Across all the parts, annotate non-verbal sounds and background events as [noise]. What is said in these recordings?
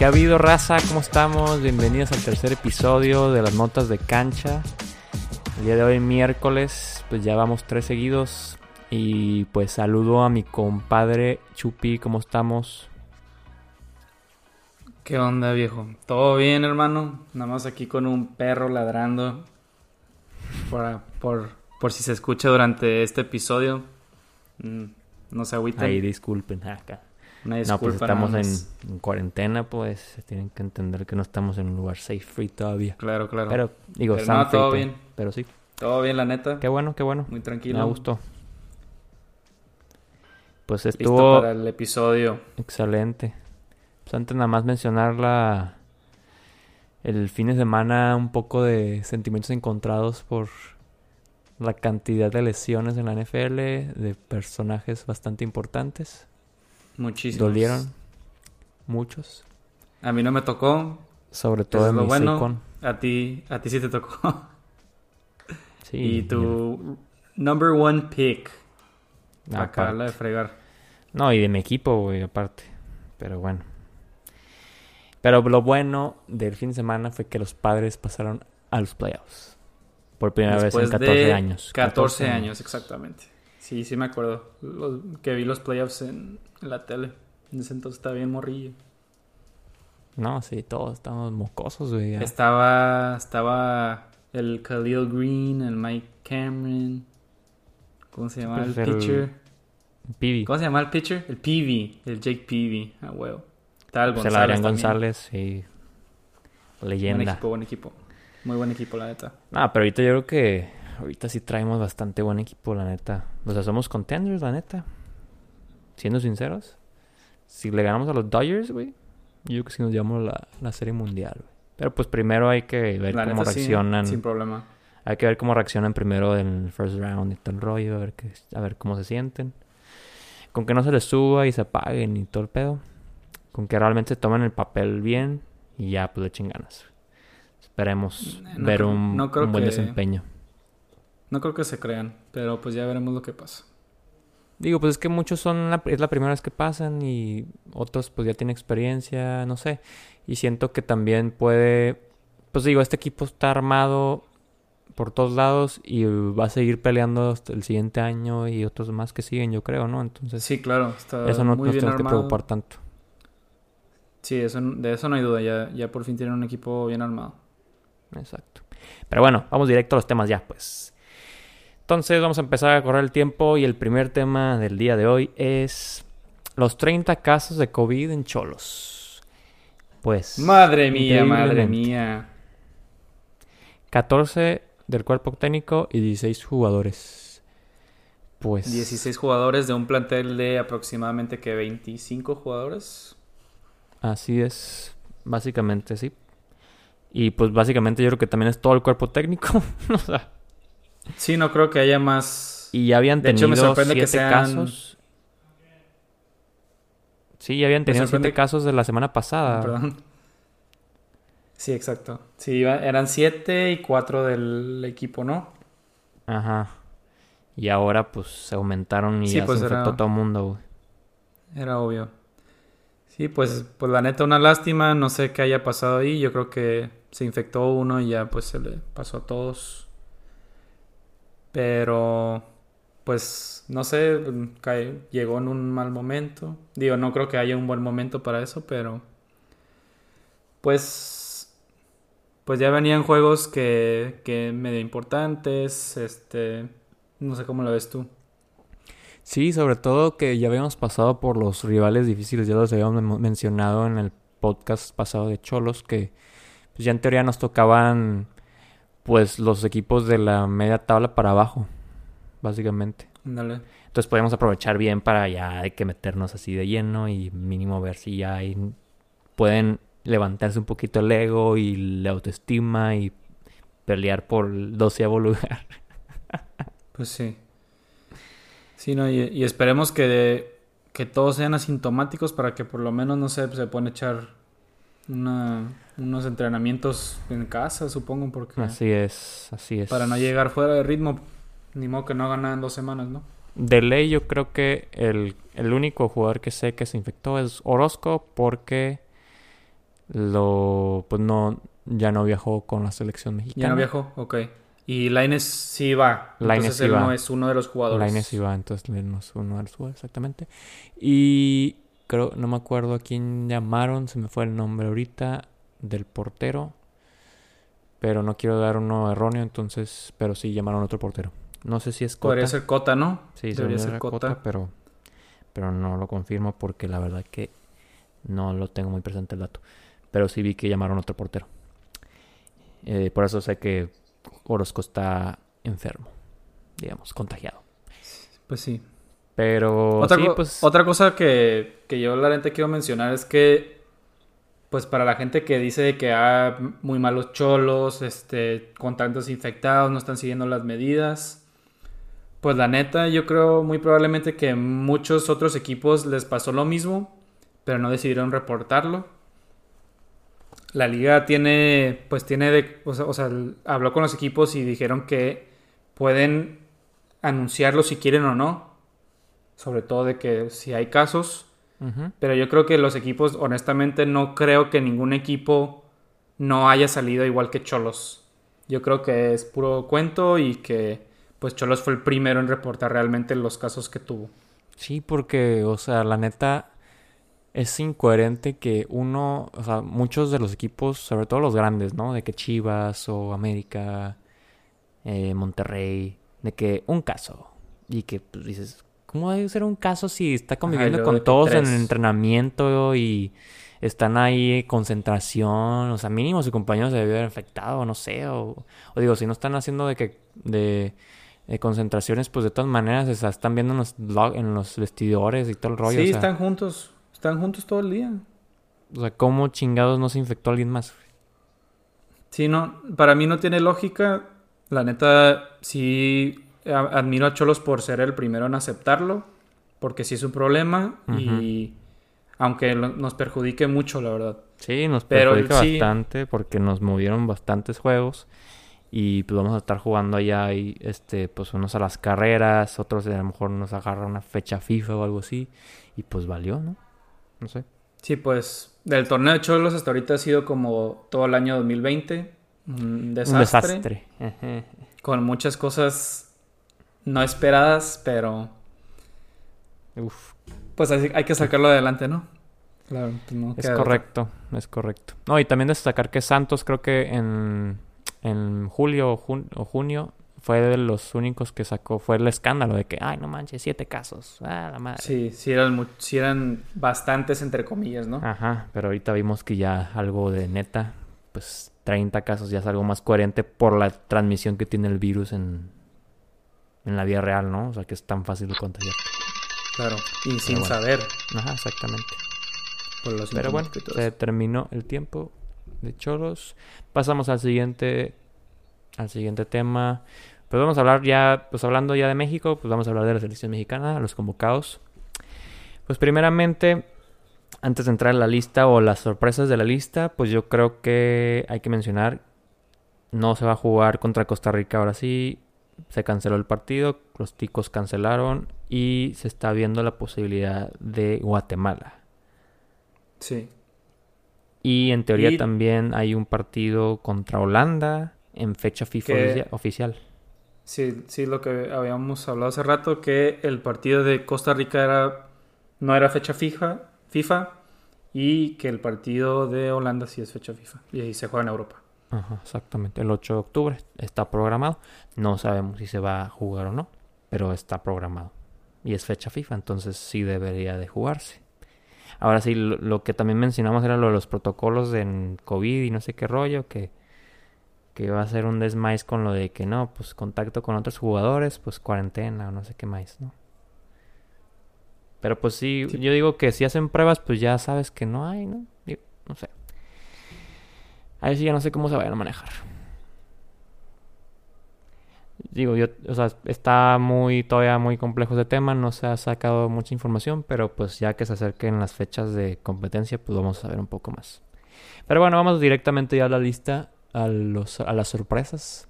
¿Qué ha habido, raza? ¿Cómo estamos? Bienvenidos al tercer episodio de las notas de cancha. El día de hoy, miércoles, pues ya vamos tres seguidos. Y pues saludo a mi compadre Chupi, ¿cómo estamos? ¿Qué onda, viejo? ¿Todo bien, hermano? Nada más aquí con un perro ladrando. Por, por, por si se escucha durante este episodio. Mm, no se agüiten. Ahí disculpen acá. Una No, pues estamos en, cuarentena, pues tienen que entender que no estamos en un lugar safe free todavía. Claro, claro. Pero, digo, Pero no, todo free, bien. pero- Pero sí, Todo bien, la neta. qué bueno, qué bueno. Muy tranquilo. Me gustó. Pues Listo estuvo para el episodio. excelente. Pues antes nada más mencionar la... El fin de semana un poco de sentimientos encontrados por la cantidad de lesiones en la NFL de personajes bastante importantes. Muchísimo. Dolieron muchos, A mí no me tocó. sobre todo en lo mi bueno. A ti, a ti sí te tocó. [laughs] Sí, y tu number one pick. mira, Acá la de fregar. No, y de mi equipo, güey, aparte. Pero bueno. Pero lo bueno del fin de semana fue que los padres pasaron a los playoffs. Por primera vez en Después 14 de años. 14 años, exactamente. Sí, sí me acuerdo. Los- que vi los playoffs en, en la tele. En ese entonces estaba bien morrillo. No, sí, todos estamos mocosos, güey. ya. Estaba, estaba el Khalil Green, el Mike Cameron. ¿Cómo se llama Pues el el- pitcher? Pibi. ¿Cómo se llama el pitcher? El Peavy, el Jake Peavy. Ah, huevo. Estaba el Pues el González. También. González, sí. Buen Leyenda. equipo, buen equipo. Muy buen equipo, la neta. No, pero ahorita yo creo que ahorita sí traemos bastante buen equipo, la neta. O sea, somos contenders, la neta. Siendo sinceros. Si le ganamos a los Dodgers, güey, yo creo que sí nos llevamos la, la serie mundial, güey. Pero pues primero hay que ver La cómo neta, sí, reaccionan. sin problema. Hay que ver cómo reaccionan primero en el first round y todo el rollo, a ver, qué, a ver cómo se sienten. Con que no se les suba y se apaguen y todo el pedo. Con que realmente se tomen el papel bien y ya pues le echen ganas. Esperemos No ver un, no creo un buen que- desempeño. No creo que se crean, pero pues ya veremos lo que pasa. Digo, pues es que muchos son la, es la primera vez que pasan y otros pues ya tienen experiencia, no sé. Y siento que también puede, pues digo, este equipo está armado por todos lados y va a seguir peleando hasta el siguiente año y otros más que siguen, yo creo, ¿no? Entonces, Sí, claro, está eso no nos tenemos que preocupar tanto. Sí, eso, de eso no hay duda. Ya, ya por fin tienen un equipo bien armado. Exacto. Pero bueno, vamos directo a los temas ya, pues. Entonces vamos a empezar a correr el tiempo y el primer tema del día de hoy es los 30 casos de COVID en Cholos. Pues... Madre mía, madre mía. 14 del cuerpo técnico y 16 jugadores. Pues 16 jugadores de un plantel de aproximadamente que 25 jugadores. así es, básicamente sí. Y pues básicamente yo creo que también es todo el cuerpo técnico. [laughs] o sea, Sí, no creo que haya más. y ya habían De hecho, tenido me sorprende que siete sean- casos. Sí, ya habían tenido sorprende- siete casos de la semana pasada. Perdón. Sí, exacto. Sí, eran 7 y 4 del equipo, ¿no? Ajá. Y ahora pues se aumentaron y Sí, ya pues se era- infectó todo el mundo, güey. Era obvio. Sí, pues, pues la neta, una lástima. No sé qué haya pasado ahí. Yo creo que se infectó uno y ya pues se le pasó a todos. Pero, pues, no sé, cae- llegó en un mal momento. Digo, no creo que haya un buen momento para eso, pero, pues, pues ya venían juegos que, que medio importantes. Este, no sé cómo lo ves tú. Sí, sobre todo que ya habíamos pasado por los rivales difíciles, ya los habíamos men- mencionado en el podcast pasado de Cholos, que pues ya en teoría nos tocaban pues los equipos de la media tabla para abajo, básicamente. Ándale. Entonces podemos aprovechar bien para ya hay que meternos así de lleno y mínimo ver si ya hay- pueden levantarse un poquito el ego y la autoestima y pelear por el doceavo lugar. [laughs] Pues sí. Sí, no, y, y esperemos que, que todos sean asintomáticos para que por lo menos, no sé, se puedan echar una, unos entrenamientos en casa, supongo, porque Así es, así es. para no llegar fuera de ritmo, ni modo que no hagan nada en dos semanas, ¿no? De ley, yo creo que el, el único jugador que sé que se infectó es Orozco porque lo pues no ya no viajó con la selección mexicana. Ya no viajó, ok. Y Laines sí va. Lainez entonces sí él va. no es uno de los jugadores. Lainez iba, entonces él no es uno de los jugadores, exactamente. Y creo, no me acuerdo a quién llamaron, se me fue el nombre ahorita, del portero. Pero no quiero dar uno erróneo, entonces, pero sí llamaron a otro portero. No sé si es Cota. Podría ser Cota, ¿no? Sí, Debería ser. Cota, pero, pero no lo confirmo porque la verdad que no lo tengo muy presente el dato. Pero sí vi que llamaron a otro portero. Eh, por eso sé que Orozco está enfermo, digamos, contagiado. Pues sí. Pero Otra, sí, co- pues otra cosa que, que yo la neta quiero mencionar es que, pues para la gente que dice que hay muy malos cholos, este, con tantos infectados, no están siguiendo las medidas, pues la neta yo creo muy probablemente que muchos otros equipos les pasó lo mismo, pero no decidieron reportarlo. La liga tiene, pues tiene de, o sea, o sea, habló con los equipos y dijeron que pueden anunciarlo si quieren o no. Sobre todo de que si hay casos. Pero yo creo que los equipos, honestamente, no creo que ningún equipo no haya salido igual que Cholos. Yo creo que es puro cuento y que pues Cholos fue el primero en reportar realmente los casos que tuvo. Sí, porque, o sea, la neta es incoherente que uno, o sea, muchos de los equipos, sobre todo los grandes, ¿no? De que Chivas o América, eh, Monterrey, de que un caso. Y que pues, dices, ¿cómo debe ser un caso si está conviviendo con todos en el entrenamiento y están ahí en concentración? O sea, mínimo su compañero se debió haber infectado, no sé. O, o digo, si no están haciendo de que de, de concentraciones, pues de todas maneras, o sea, están viendo en los, log- en los vestidores y todo el rollo. sí, o sea, están juntos. Están juntos todo el día. o sea, ¿cómo chingados no se infectó alguien más? Sí, no, para mí no tiene lógica. La neta, sí admiro a Cholos por ser el primero en aceptarlo, porque sí es un problema y aunque nos perjudique mucho, la verdad. Sí, nos Pero perjudica sí. bastante porque nos movieron bastantes juegos y pues vamos a estar jugando allá y este pues unos a las carreras, otros a lo mejor nos agarra una fecha FIFA o algo así y pues valió, ¿no? No sé. Sí, pues del torneo de Cholos hasta ahorita ha sido como todo el año 2020, un desastre, Un desastre. Con muchas cosas no esperadas, pero Uf, pues así hay que sacarlo adelante, ¿no? Claro, pues no es otra. correcto, es correcto. No, y también destacar que Santos creo que en, en julio o, jun- o junio fue de los únicos que sacó, fue el escándalo de que, ay, no manches, siete casos, ah, la madre. Sí, sí eran, sí eran bastantes entre comillas, ¿no? Ajá, pero ahorita vimos que ya algo de neta, pues 30 casos ya es algo más coherente por la transmisión que tiene el virus en, en la vida real, ¿no? O sea, que es tan fácil de contagiar. Claro. Y sin bueno. saber Ajá, exactamente. por los Pero bueno, se terminó el tiempo de choros. Pasamos al siguiente, al siguiente tema. Pues vamos a hablar ya, pues hablando ya de México, pues vamos a hablar de la selección mexicana, los convocados. Pues primeramente, antes de entrar en la lista o las sorpresas de la lista, pues yo creo que hay que mencionar, no se va a jugar contra Costa Rica ahora sí, se canceló el partido, los ticos cancelaron y se está viendo la posibilidad de Guatemala. Sí. Y en teoría Y- también hay un partido contra Holanda en fecha FIFA Que- oficial. Sí, sí, lo que habíamos hablado hace rato, que el partido de Costa Rica era no era fecha fija, FIFA, y que el partido de Holanda sí es fecha FIFA, y ahí se juega en Europa. Ajá, exactamente. El 8 de octubre está programado. No sabemos si se va a jugar o no, pero está programado. Y es fecha FIFA, entonces sí debería de jugarse. Ahora sí, lo, lo que también mencionamos era lo de los protocolos en COVID y no sé qué rollo, que, que va a ser un desmais con lo de que no, pues contacto con otros jugadores, pues cuarentena o no sé qué más, ¿no? Pero pues sí, Sí. yo digo que si hacen pruebas, pues ya sabes que no hay, ¿no? Digo, no sé. Ahí sí ya no sé cómo se vayan a manejar. Digo, yo, o sea, está muy, todavía muy complejo ese tema, no se ha sacado mucha información, pero pues ya que se acerquen las fechas de competencia, pues vamos a saber un poco más. Pero bueno, vamos directamente ya a la lista, a, los, a las sorpresas.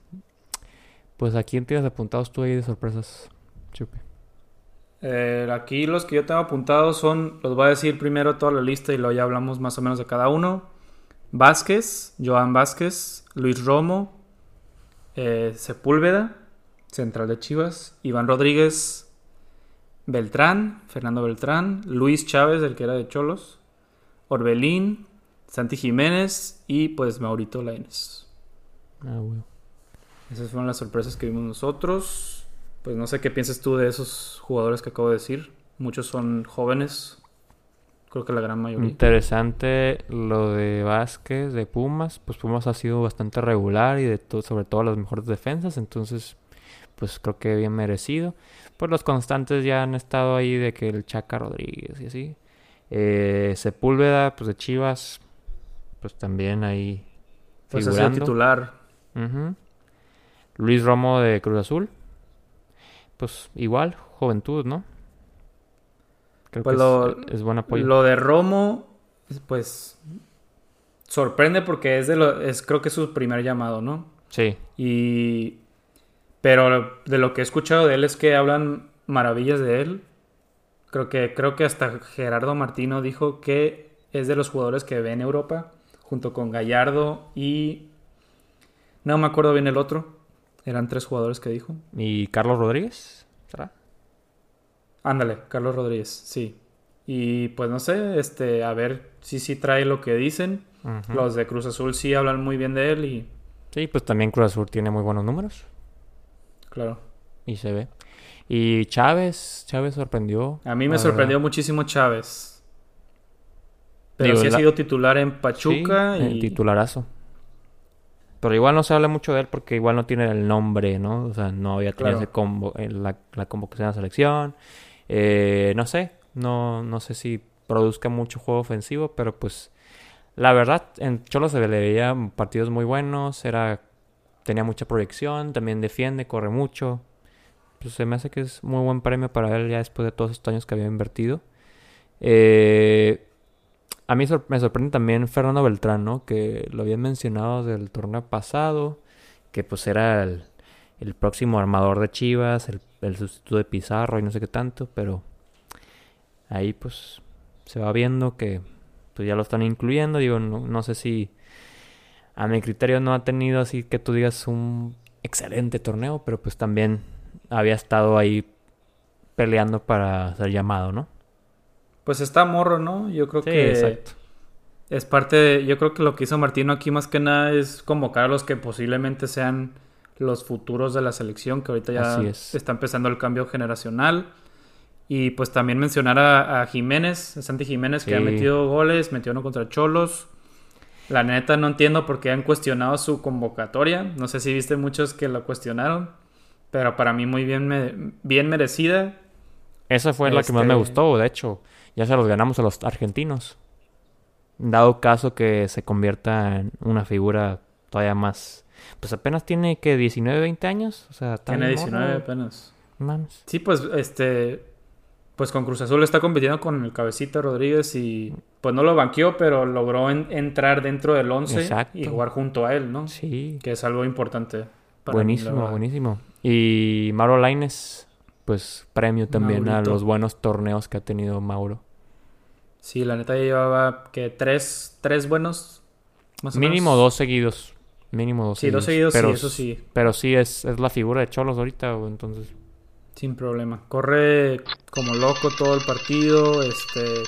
Pues a quién tienes apuntados tú ahí de sorpresas, Chupe. Eh, aquí los que yo tengo apuntados son, los voy a decir primero toda la lista y luego ya hablamos más o menos de cada uno. Vázquez, Joan Vázquez, Luis Romo, eh, Sepúlveda, central de Chivas, Iván Rodríguez, Beltrán, Fernando Beltrán, Luis Chávez, el que era de Cholos, Orbelín, Santi Jiménez y pues Maurito Lainez. Ah, güey. Esas fueron las sorpresas que vimos nosotros. Pues no sé qué piensas tú de esos jugadores que acabo de decir. Muchos son jóvenes. Creo que la gran mayoría. Interesante lo de Vázquez, de Pumas. Pues Pumas ha sido bastante regular y de todo, sobre todo las mejores defensas. Entonces, pues creo que bien merecido. Pues los constantes ya han estado ahí de que el Chaca Rodríguez y así. Eh, Sepúlveda, pues de Chivas, pues también ahí pues ha sido titular. Luis Romo de Cruz Azul. Pues igual, juventud, ¿no? Creo Pues que lo- es, es buen apoyo. Lo de Romo, pues sorprende porque es de lo, es creo que es su primer llamado, ¿no? Sí, Y pero de lo que he escuchado de él es que hablan maravillas de él. Creo que creo que hasta Gerardo Martino dijo que es de los jugadores que ve en Europa junto con Gallardo y no me acuerdo bien el otro. Eran tres jugadores que dijo. ¿Y Carlos Rodríguez? ¿Será? Ándale, Carlos Rodríguez, sí. Y pues no sé, este, a ver si sí trae lo que dicen. Los de Cruz Azul sí hablan muy bien de él y Sí, pues también Cruz Azul tiene muy buenos números. claro. Y se ve. Y Chávez, Chávez sorprendió. A mí me sorprendió verdad. muchísimo Chávez. Pero Digo, sí ha sido titular en Pachuca Sí, y el titularazo. Pero igual no se habla mucho de él porque igual no tiene el nombre, ¿no? O sea, no había tenido Claro. ese convo- eh, la, la convocación a la selección. Eh, no sé, no, no sé si produzca mucho juego ofensivo, pero pues la verdad, en Cholo se le veía partidos muy buenos, era, tenía mucha proyección, también defiende, corre mucho. Pues se me hace que es muy buen premio para él ya después de todos estos años que había invertido. Eh, a mí me sorprende también Fernando Beltrán, ¿no? Que lo habían mencionado del torneo pasado, que pues era el, el próximo armador de Chivas, el, el sustituto de Pizarro y no sé qué tanto, pero ahí pues se va viendo que pues ya lo están incluyendo. Digo, no, no sé si a mi criterio no ha tenido así que tú digas un excelente torneo, pero pues también había estado ahí peleando para ser llamado, ¿no? pues está morro, ¿no? Yo creo Sí, que exacto. es parte de, yo creo que lo que hizo Martino aquí más que nada es convocar a los que posiblemente sean los futuros de la selección, que ahorita ya es. está empezando el cambio generacional. Y pues también mencionar a, a Jiménez, a Santi Jiménez, que ha metido goles, metió uno contra Cholos. La neta no entiendo por qué han cuestionado su convocatoria. No sé si viste muchos que lo cuestionaron, pero para mí muy bien, me- bien merecida. Esa fue la que más me Este- gustó, de hecho. Ya se los ganamos a los argentinos. Dado caso que se convierta en una figura todavía más... Pues apenas tiene que 19, 20 años. O sea, está Tiene bien 19 morro. apenas. Mames. Sí, pues este. Pues con Cruz Azul está compitiendo con el Cabecita Rodríguez y pues no lo banqueó, pero logró en- entrar dentro del 11 Exacto. y jugar junto a él, ¿no? Sí. Que es algo importante. para mí, Buenísimo, verdad. buenísimo. Y Mauro Laines, pues premio también a los buenos torneos que ha tenido Mauro. Sí, la neta ya llevaba que tres, tres buenos. Más o Mínimo menos. dos seguidos. Mínimo dos Sí, dos seguidos, pero, sí, eso sí, Pero sí, es, es la figura de Cholos ahorita, güey, entonces... sin problema. Corre como loco todo el partido, este,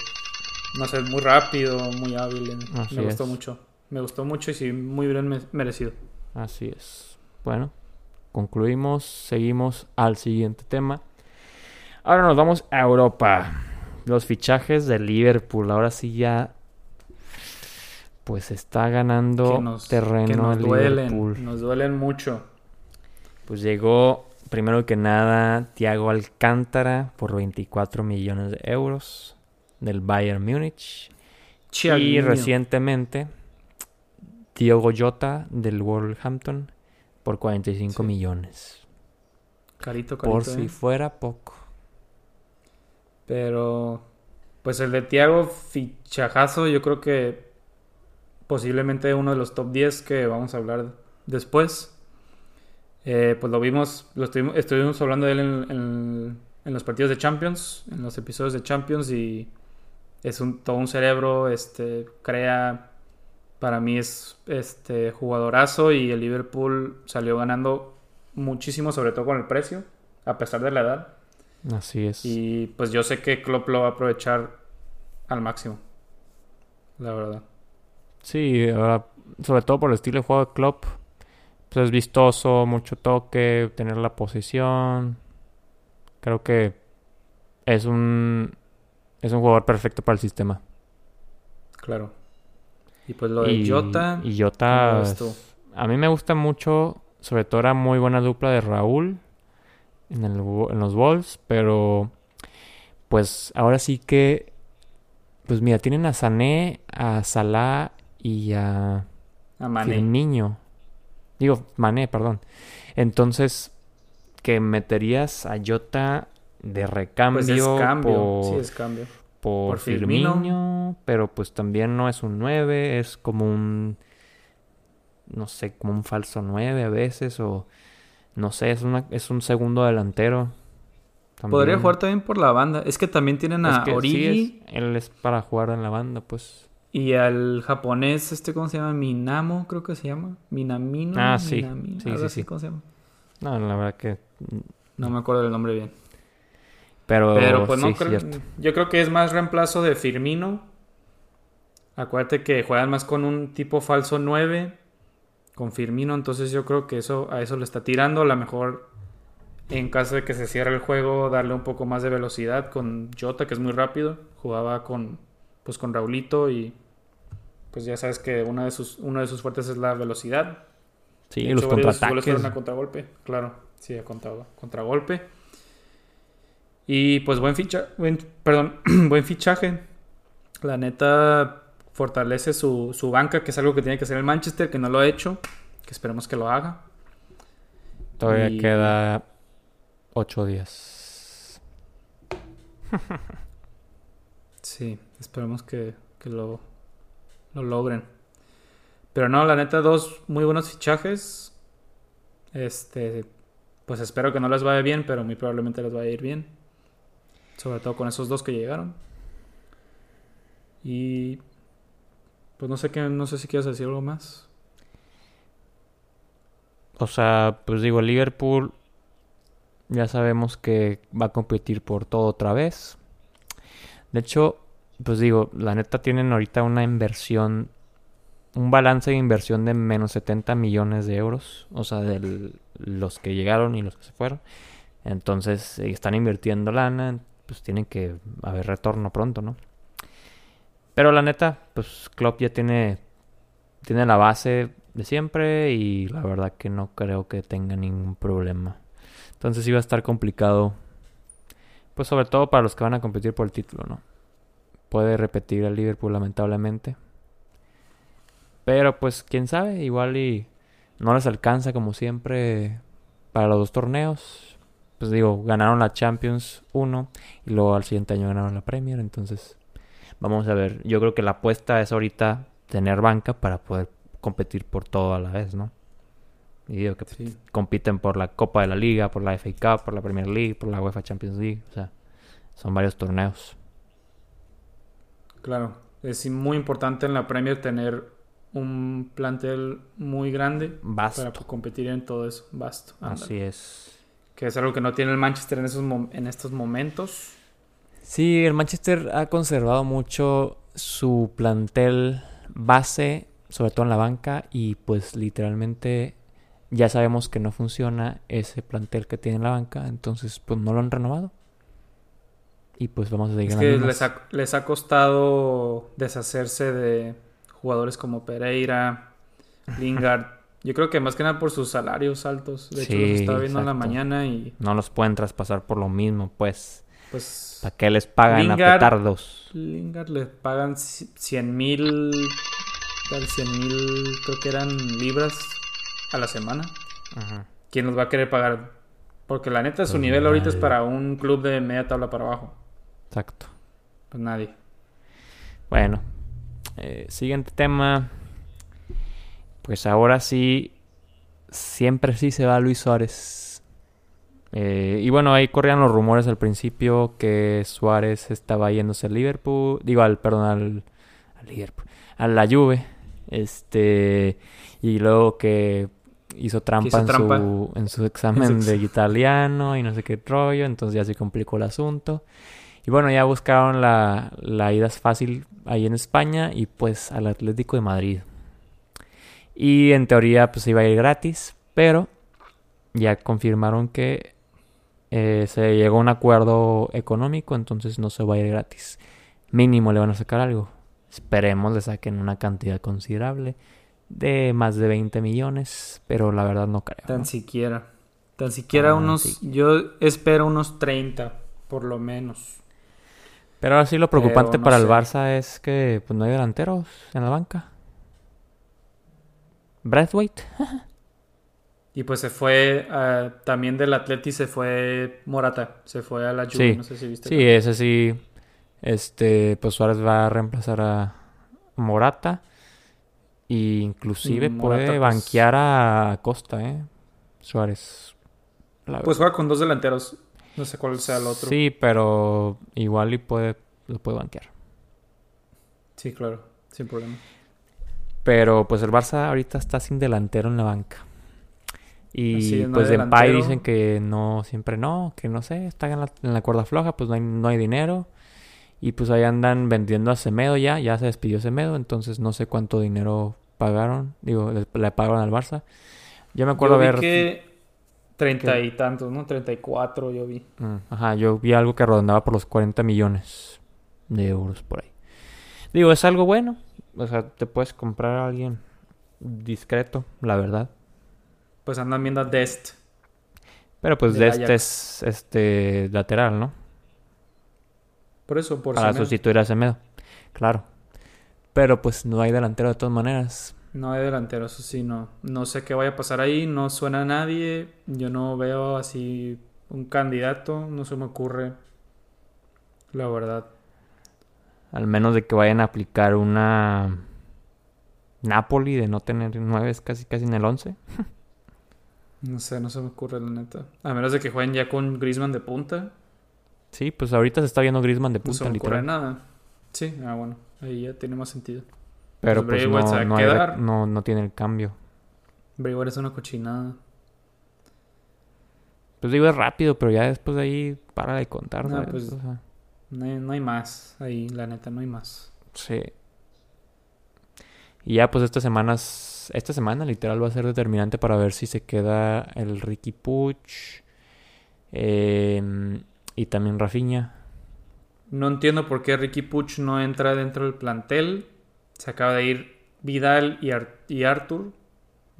no sé, muy rápido, muy hábil. Así me gustó es. mucho. Me gustó mucho y sí, muy bien me- merecido. Así es. Bueno, concluimos, seguimos al siguiente tema. Ahora nos vamos a Europa. Los fichajes de Liverpool. Ahora sí ya. Pues está ganando nos, terreno que nos el duelen, Liverpool. nos duelen mucho. Pues llegó, primero que nada, Thiago Alcántara por 24 millones de euros del Bayern Múnich. Y recientemente, Diogo Jota del Wolverhampton por 45 Sí. millones. Carito, Por carito, si ¿eh? fuera poco. Pero, pues el de Thiago fichajazo, yo creo que posiblemente uno de los top 10 que vamos a hablar después. Eh, pues lo vimos, lo estuvimos, estuvimos hablando de él en, en- en los partidos de Champions, en los episodios de Champions y es un, todo un cerebro, este, crea Para mí es este jugadorazo y el Liverpool salió ganando muchísimo, sobre todo con el precio, a pesar de la edad. Así es. Y pues yo sé que Klopp lo va a aprovechar al máximo. La verdad. Sí, sobre todo por el estilo de juego de Klopp. Pues es vistoso, mucho toque, tener la posición. Creo que es un es un jugador perfecto para el sistema. Claro. Y pues lo de Jota. Y Jota. A mí me gusta mucho. Sobre todo era muy buena dupla de Raúl en, el, en los Wolves. Pero. Pues ahora sí que. Pues mira, tienen a Sané, a Salah y a. A Mané. niño. Digo, Mané, perdón. Entonces. Que meterías a Jota de recambio. Pues es cambio. sí, es cambio por, Firmino, pero pues también no es un 9, es como un no sé, como un falso 9 a veces o no sé, es una es un segundo delantero. Podría jugar también por la banda. Es que también tienen a Origi. él es para jugar en la banda, pues. Y al japonés, este, ¿cómo se llama? Minamo, creo que se llama. Minamino. Ah, sí. sí, sí, sí. ¿Cómo se llama? No, la verdad que... No me acuerdo del nombre bien. Pero, pues no creo, yo creo que es más reemplazo de Firmino. Acuérdate que juegan más con un tipo falso 9 con Firmino, entonces yo creo que eso a eso le está tirando, a lo mejor en caso de que se cierre el juego darle un poco más de velocidad con Jota que es muy rápido, jugaba con pues con Raulito y pues ya sabes que una de sus uno de sus fuertes es la velocidad. Sí, los contraataques. Una contragolpe, claro, sí, contra, contragolpe. Y pues buen ficha, perdón, [clears throat] buen fichaje. La neta fortalece su, banca, que es algo que tiene que hacer el Manchester, que no lo ha hecho, que esperemos que lo haga. Todavía queda ocho días. [laughs] sí, esperemos que, que lo, lo logren. Pero no, la neta, dos muy buenos fichajes. Este, pues espero que no les vaya bien, pero muy probablemente les vaya a ir bien. Sobre todo con esos dos que llegaron. Y pues no sé qué, no sé si quieres decir algo más. O sea, pues digo, Liverpool ya sabemos que va a competir por todo otra vez. De hecho, pues digo, la neta tienen ahorita una inversión, un balance de inversión de menos 70 millones de euros. O sea, de los que llegaron y los que se fueron. Entonces, están invirtiendo lana pues tienen que haber retorno pronto, ¿no? Pero la neta, pues Klopp ya tiene, tiene la base de siempre y la verdad que no creo que tenga ningún problema. Entonces iba a estar complicado, pues sobre todo para los que van a competir por el título, ¿no? Puede repetir el Liverpool lamentablemente. Pero pues quién sabe, igual y no les alcanza como siempre para los dos torneos pues digo, ganaron la Champions 1 y luego al siguiente año ganaron la Premier, entonces vamos a ver, yo creo que la apuesta es ahorita tener banca para poder competir por todo a la vez, ¿no? Y digo que compiten por la Copa de la Liga, por la FA Cup, por la Premier League, por la UEFA Champions League, o sea, son varios torneos. Claro, es muy importante en la Premier tener un plantel muy grande para competir en todo eso, vasto. Así es que es algo que no tiene el Manchester en, esos en estos momentos. Sí, el Manchester ha conservado mucho su plantel base, sobre todo en la banca, y pues literalmente ya sabemos que no funciona ese plantel que tiene en la banca, entonces pues no lo han renovado. Y pues vamos a seguir. Es que les ha, les ha costado deshacerse de jugadores como Pereira, [laughs] Lingard. Yo creo que más que nada por sus salarios altos. De hecho, los estaba viendo en la mañana y... No los pueden traspasar por lo mismo, pues. Pues... ¿Para qué les pagan a petardos? Lingard les pagan 100 mil... 100 mil, creo que eran libras a la semana. Ajá. ¿Quién nos va a querer pagar? Porque la neta, su pues nivel ahorita es para un club de media tabla para abajo. Exacto. Pues nadie. Bueno. Eh, siguiente tema pues ahora sí, siempre sí se va Luis Suárez. Eh, y bueno, ahí corrían los rumores al principio que Suárez estaba yéndose al Liverpool, digo al, perdón, al, al Liverpool, a la Juve. Este, y luego que hizo trampa, en, Su, [laughs] en su examen de italiano y no sé qué rollo, entonces ya se complicó el asunto. Y bueno, ya buscaron la, la ida fácil ahí en España y pues al Atlético de Madrid. Y en teoría pues iba a ir gratis, pero ya confirmaron que eh, se llegó a un acuerdo económico, entonces no se va a ir gratis. Mínimo le van a sacar algo. Esperemos le saquen una cantidad considerable de más de 20 millones, pero la verdad no creo. Tan siquiera. Tan siquiera unos, yo espero unos 30, por lo menos. Pero ahora sí lo preocupante para el Barça es que pues no hay delanteros en la banca. Braithwaite. [laughs] y pues se fue uh, también del Atleti se fue Morata, se fue a la Juve, sí. no sé si viste. Sí, ese sí. Este, pues Suárez va a reemplazar a Morata y inclusive puede pues banquear a Costa, eh. Suárez. pues juega con dos delanteros. No sé cuál sea el otro. Sí, pero igual y puede, lo puede banquear. Sí, claro, sin problema. Pero pues el Barça ahorita está sin delantero en la banca. Y pues en Pai dicen que no, siempre no, que no sé, está en la, cuerda floja, pues no hay, no hay dinero. Y pues ahí andan vendiendo a Semedo ya, ya se despidió Semedo, entonces no sé cuánto dinero pagaron, digo, le, pagaron al Barça. Yo me acuerdo ver... que Treinta y tantos, ¿no? Treinta y cuatro yo vi. Mm, ajá, yo vi algo que redondaba por los 40 millones de euros por ahí. Digo, es algo bueno. O sea, te puedes comprar a alguien discreto, la verdad. Pues andan viendo a Dest. Pero pues Dest es este lateral, ¿no? Por eso, por Para sustituir a Semedo. Claro. Pero pues no hay delantero de todas maneras. No hay delantero, eso sí, no. No sé qué vaya a pasar ahí, no suena a nadie. Yo no veo así un candidato, no se me ocurre. La verdad. Al menos de que vayan a aplicar una Napoli de no tener nueve casi casi en el once. [laughs] no sé, no se me ocurre la neta. A menos de que jueguen ya con Griezmann de punta. Sí, pues ahorita se está viendo Griezmann de punta. No se me ocurre nada. Sí, ah bueno, ahí ya tiene más sentido. Pero pues, pues no, no, tiene el cambio. Braywell es una cochinada. Pues digo, es rápido, pero ya después de ahí para de contar, no, pues, no, hay, más ahí, la neta, no hay más. Sí. Y ya pues estas semanas, esta semana literal va a ser determinante para ver si se queda el Ricky Puch em, y también Rafinha. No entiendo por qué Ricky Puch no entra dentro del plantel. Se acaba de ir Vidal y, y Arthur.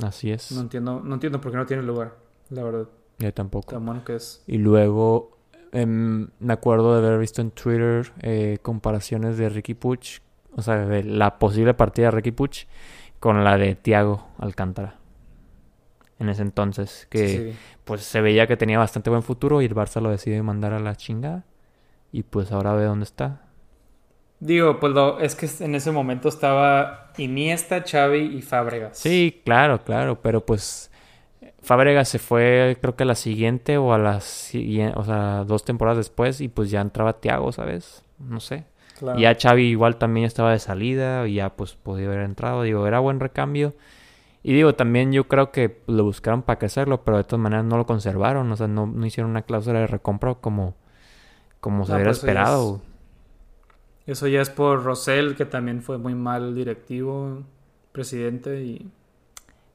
Así es. No entiendo, no entiendo por qué no tiene lugar, la verdad. Yo tampoco. Tan bueno que es. Y luego em, me acuerdo de haber visto en Twitter eh, comparaciones de Ricky Puch, o sea, de la posible partida de Ricky Puch con la de Thiago Alcántara. En ese entonces, que pues se veía que tenía bastante buen futuro y el Barça lo decide mandar a la chingada. Y pues ahora ve dónde está. Digo, pues es que en ese momento estaba Iniesta, Xavi y Fábregas. Sí, claro, claro, pero pues Fábregas se fue creo que a la siguiente o a las o sea, dos temporadas después y pues ya entraba Thiago, ¿sabes? No sé. Y ya Xavi igual también estaba de salida y ya pues podía haber entrado, digo, era buen recambio. Y digo, también yo creo que lo buscaron para crecerlo, pero de todas maneras no lo conservaron, o sea, no, no hicieron una cláusula de recompra como, como se hubiera pues, esperado. Eso ya es por Rosell, que también fue muy mal directivo, presidente y...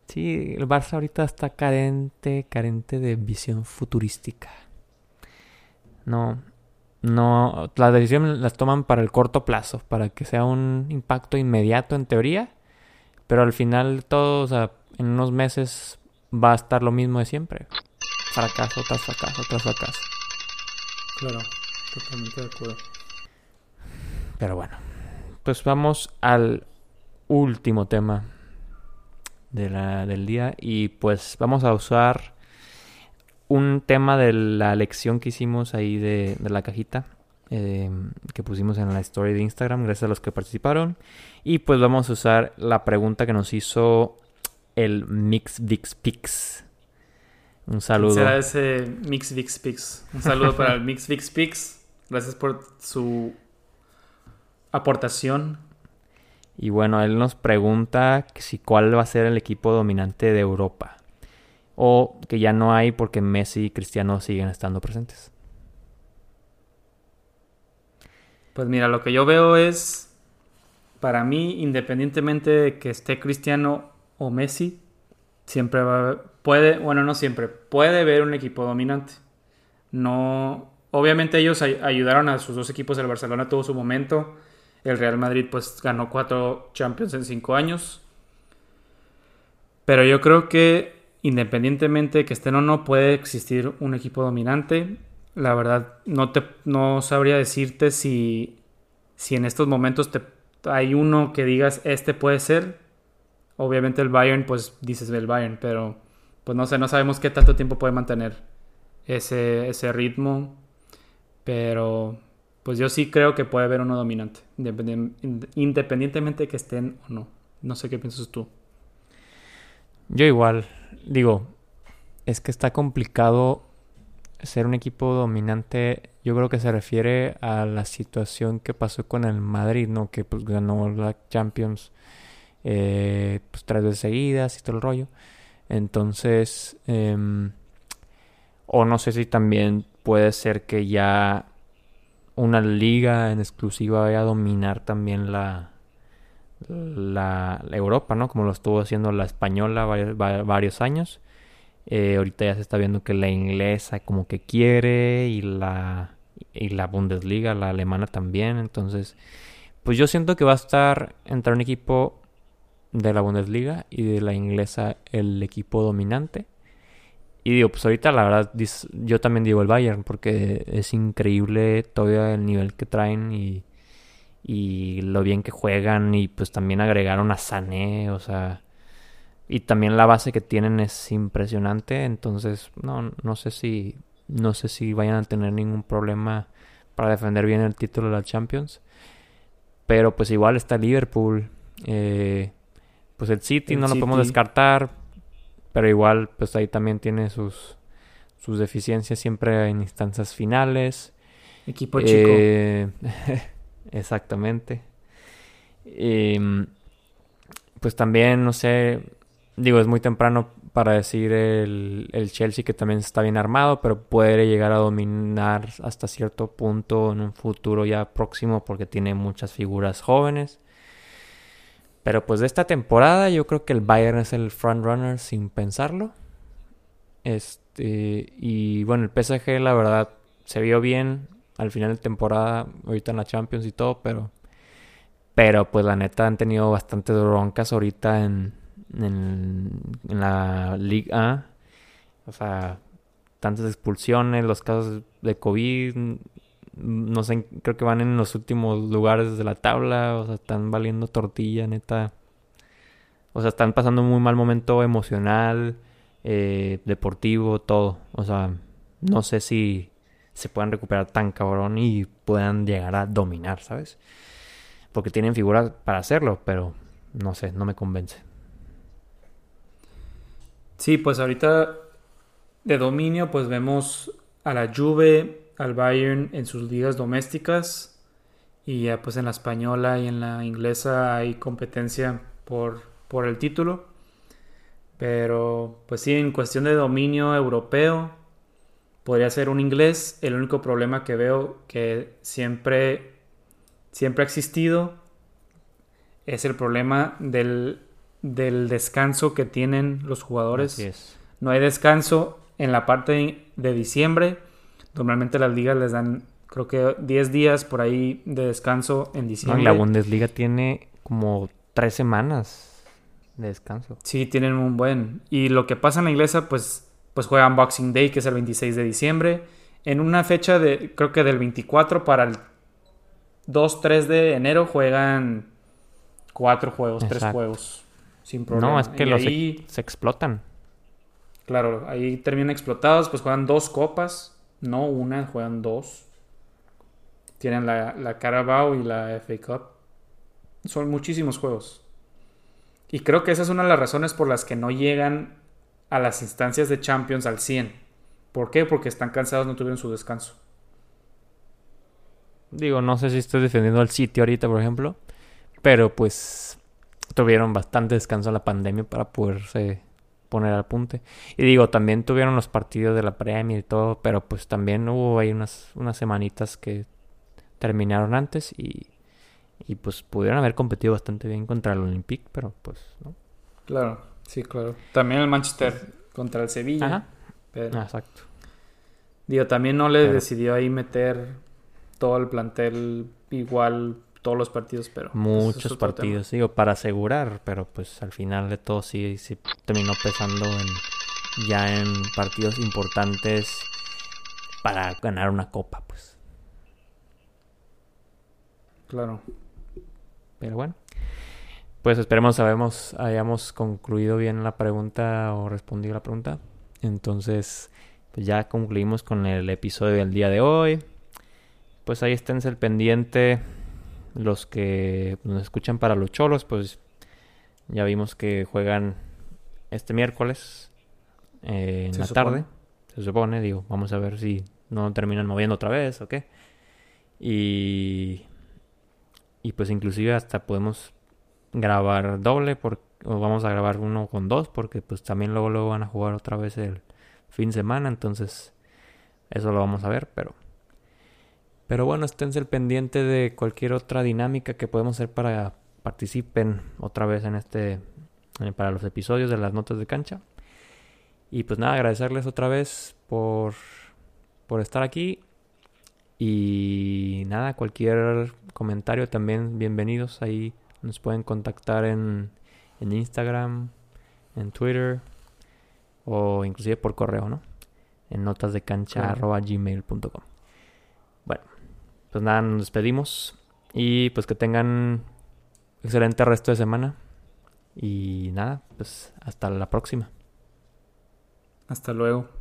Sí, el Barça ahorita está carente, carente de visión futurística. No, no, las decisiones las toman para el corto plazo, para que sea un impacto inmediato en teoría, pero al final todo, o sea, en unos meses va a estar lo mismo de siempre. Fracaso tras fracaso tras fracaso. Claro, totalmente de acuerdo. Pero bueno, pues vamos al último tema de la, del día y pues vamos a usar un tema de la lección que hicimos ahí de, la cajita eh, que pusimos en la story de Instagram, gracias a los que participaron. Y pues vamos a usar la pregunta que nos hizo el Mix Vix Pix. Un saludo. Será ese Mix Vix Pix. Un saludo para el Mix Vix Pix. Gracias por su aportación. Y bueno, él nos pregunta si cuál va a ser el equipo dominante de Europa. O que ya no hay porque Messi y Cristiano siguen estando presentes. Pues mira, lo que yo veo es, para mí, independientemente de que esté Cristiano o Messi, siempre va, puede, bueno, no siempre, puede haber un equipo dominante. No, obviamente ellos ayudaron a sus dos equipos, el Barcelona tuvo su momento, el Real Madrid pues ganó cuatro Champions en cinco años. Pero yo creo que independientemente de que estén o no, puede existir un equipo dominante. La verdad, no, te, no sabría decirte si, si en estos momentos te, hay uno que digas, este puede ser. Obviamente el Bayern, pues dices el Bayern, pero pues no sé, no sabemos qué tanto tiempo puede mantener ese, ese ritmo. Pero pues yo sí creo que puede haber uno dominante, independientemente de que estén o no. No sé qué piensas tú. Yo igual, digo, es que está complicado ser un equipo dominante. Yo creo que se refiere a la situación que pasó con el Madrid, ¿no? Que pues ganó la Champions eh, pues tres veces seguidas y todo el rollo. Entonces, em, o no sé si también puede ser que ya una liga en exclusiva vaya a dominar también la, la, Europa, ¿no? Como lo estuvo haciendo la española varios, años. Eh, ahorita ya se está viendo que la inglesa como que quiere y la, y la Bundesliga, la alemana también. Entonces, pues yo siento que va a estar entre un equipo de la Bundesliga y de la inglesa el equipo dominante. Y digo, pues ahorita la verdad, yo también digo el Bayern, porque es increíble todavía el nivel que traen y, y lo bien que juegan. Y pues también agregaron a Sané, o sea. Y también la base que tienen es impresionante. Entonces, no, no sé si. No sé si vayan a tener ningún problema para defender bien el título de la Champions. Pero pues igual está Liverpool. Eh, pues el City no lo podemos descartar. Pero igual, pues ahí también tiene sus, sus deficiencias siempre en instancias finales. Equipo chico. Eh, [laughs] exactamente. Em, pues también, no sé, digo, es muy temprano para decir el, el, Chelsea que también está bien armado, pero puede llegar a dominar hasta cierto punto en un futuro ya próximo porque tiene muchas figuras jóvenes. Pero pues de esta temporada yo creo que el Bayern es el frontrunner sin pensarlo. Este, y bueno, el PSG la verdad se vio bien al final de temporada, ahorita en la Champions y todo, pero pero pues la neta han tenido bastantes broncas ahorita en, en, la Liga A. O sea, tantas expulsiones, los casos de COVID, no sé, creo que van en los últimos lugares de la tabla, o sea, están valiendo tortilla, neta. O sea, están pasando un muy mal momento emocional, eh, deportivo, todo. O sea, no sé si se puedan recuperar tan cabrón y puedan llegar a dominar, ¿sabes? Porque tienen figuras para hacerlo, pero no sé, no me convence. Sí, pues ahorita de dominio, pues vemos a la Juve, al Bayern en sus ligas domésticas y ya pues en la española y en la inglesa hay competencia por, por el título. Pero pues sí, en cuestión de dominio europeo, podría ser un inglés. El único problema que veo que siempre, siempre ha existido es el problema del, del descanso que tienen los jugadores. No hay descanso en la parte de diciembre Normalmente las ligas les dan, creo que 10 días por ahí de descanso en diciembre. la Bundesliga tiene como 3 semanas de descanso. Sí, tienen un buen. Y lo que pasa en la inglesa, pues, pues juegan Boxing Day, que es el 26 de diciembre. En una fecha de, creo que del 24 para el 2-3 de enero juegan 4 juegos, 3 juegos. Sin problema. No, es que los se explotan. Claro, ahí terminan explotados, pues juegan dos copas no una, juegan dos. Tienen la, la Carabao y la FA Cup. Son muchísimos juegos. Y creo que esa es una de las razones por las que no llegan a las instancias de Champions al 100. ¿Por qué? Porque están cansados, no tuvieron su descanso. Digo, no sé si estoy defendiendo al City ahorita, por ejemplo. Pero pues tuvieron bastante descanso en la pandemia para poderse poner al punte. Y digo, también tuvieron los partidos de la Premier y todo, pero pues también hubo ahí unas, unas semanitas que terminaron antes y, y pues pudieron haber competido bastante bien contra el Olympique, pero pues no. Claro, sí, claro. También el Manchester contra el Sevilla. Ajá. pero- Ah, exacto. Digo, también no le Pero- decidió ahí meter todo el plantel igual todos los partidos, pero... pues, Muchos tema. partidos, digo, para asegurar, pero pues al final de todo sí, sí terminó pesando en, ya en partidos importantes para ganar una copa, pues. Claro. Pero bueno, pues esperemos habemos, hayamos concluido bien la pregunta o respondido la pregunta. Entonces, pues ya concluimos con el episodio del día de hoy. Pues ahí esténse el pendiente. Los que nos escuchan para los cholos, pues ya vimos que juegan este miércoles eh, en Se la supone. tarde. Se supone, digo, vamos a ver si no terminan moviendo otra vez o qué. Y y pues inclusive hasta podemos grabar doble por, o vamos a grabar uno con dos porque pues también luego, luego van a jugar otra vez el fin de semana. Entonces eso lo vamos a ver, pero... Pero bueno, esténse el pendiente de cualquier otra dinámica que podemos hacer para participen otra vez en este... para los episodios de las notas de cancha. Y pues nada, agradecerles otra vez por, por estar aquí. Y nada, cualquier comentario también bienvenidos. Ahí nos pueden contactar en, en Instagram, en Twitter o inclusive por correo, ¿no? En notasdecancha.gmail.com pues nada, nos despedimos. Y pues que tengan excelente resto de semana. Y nada, pues hasta la próxima. Hasta luego.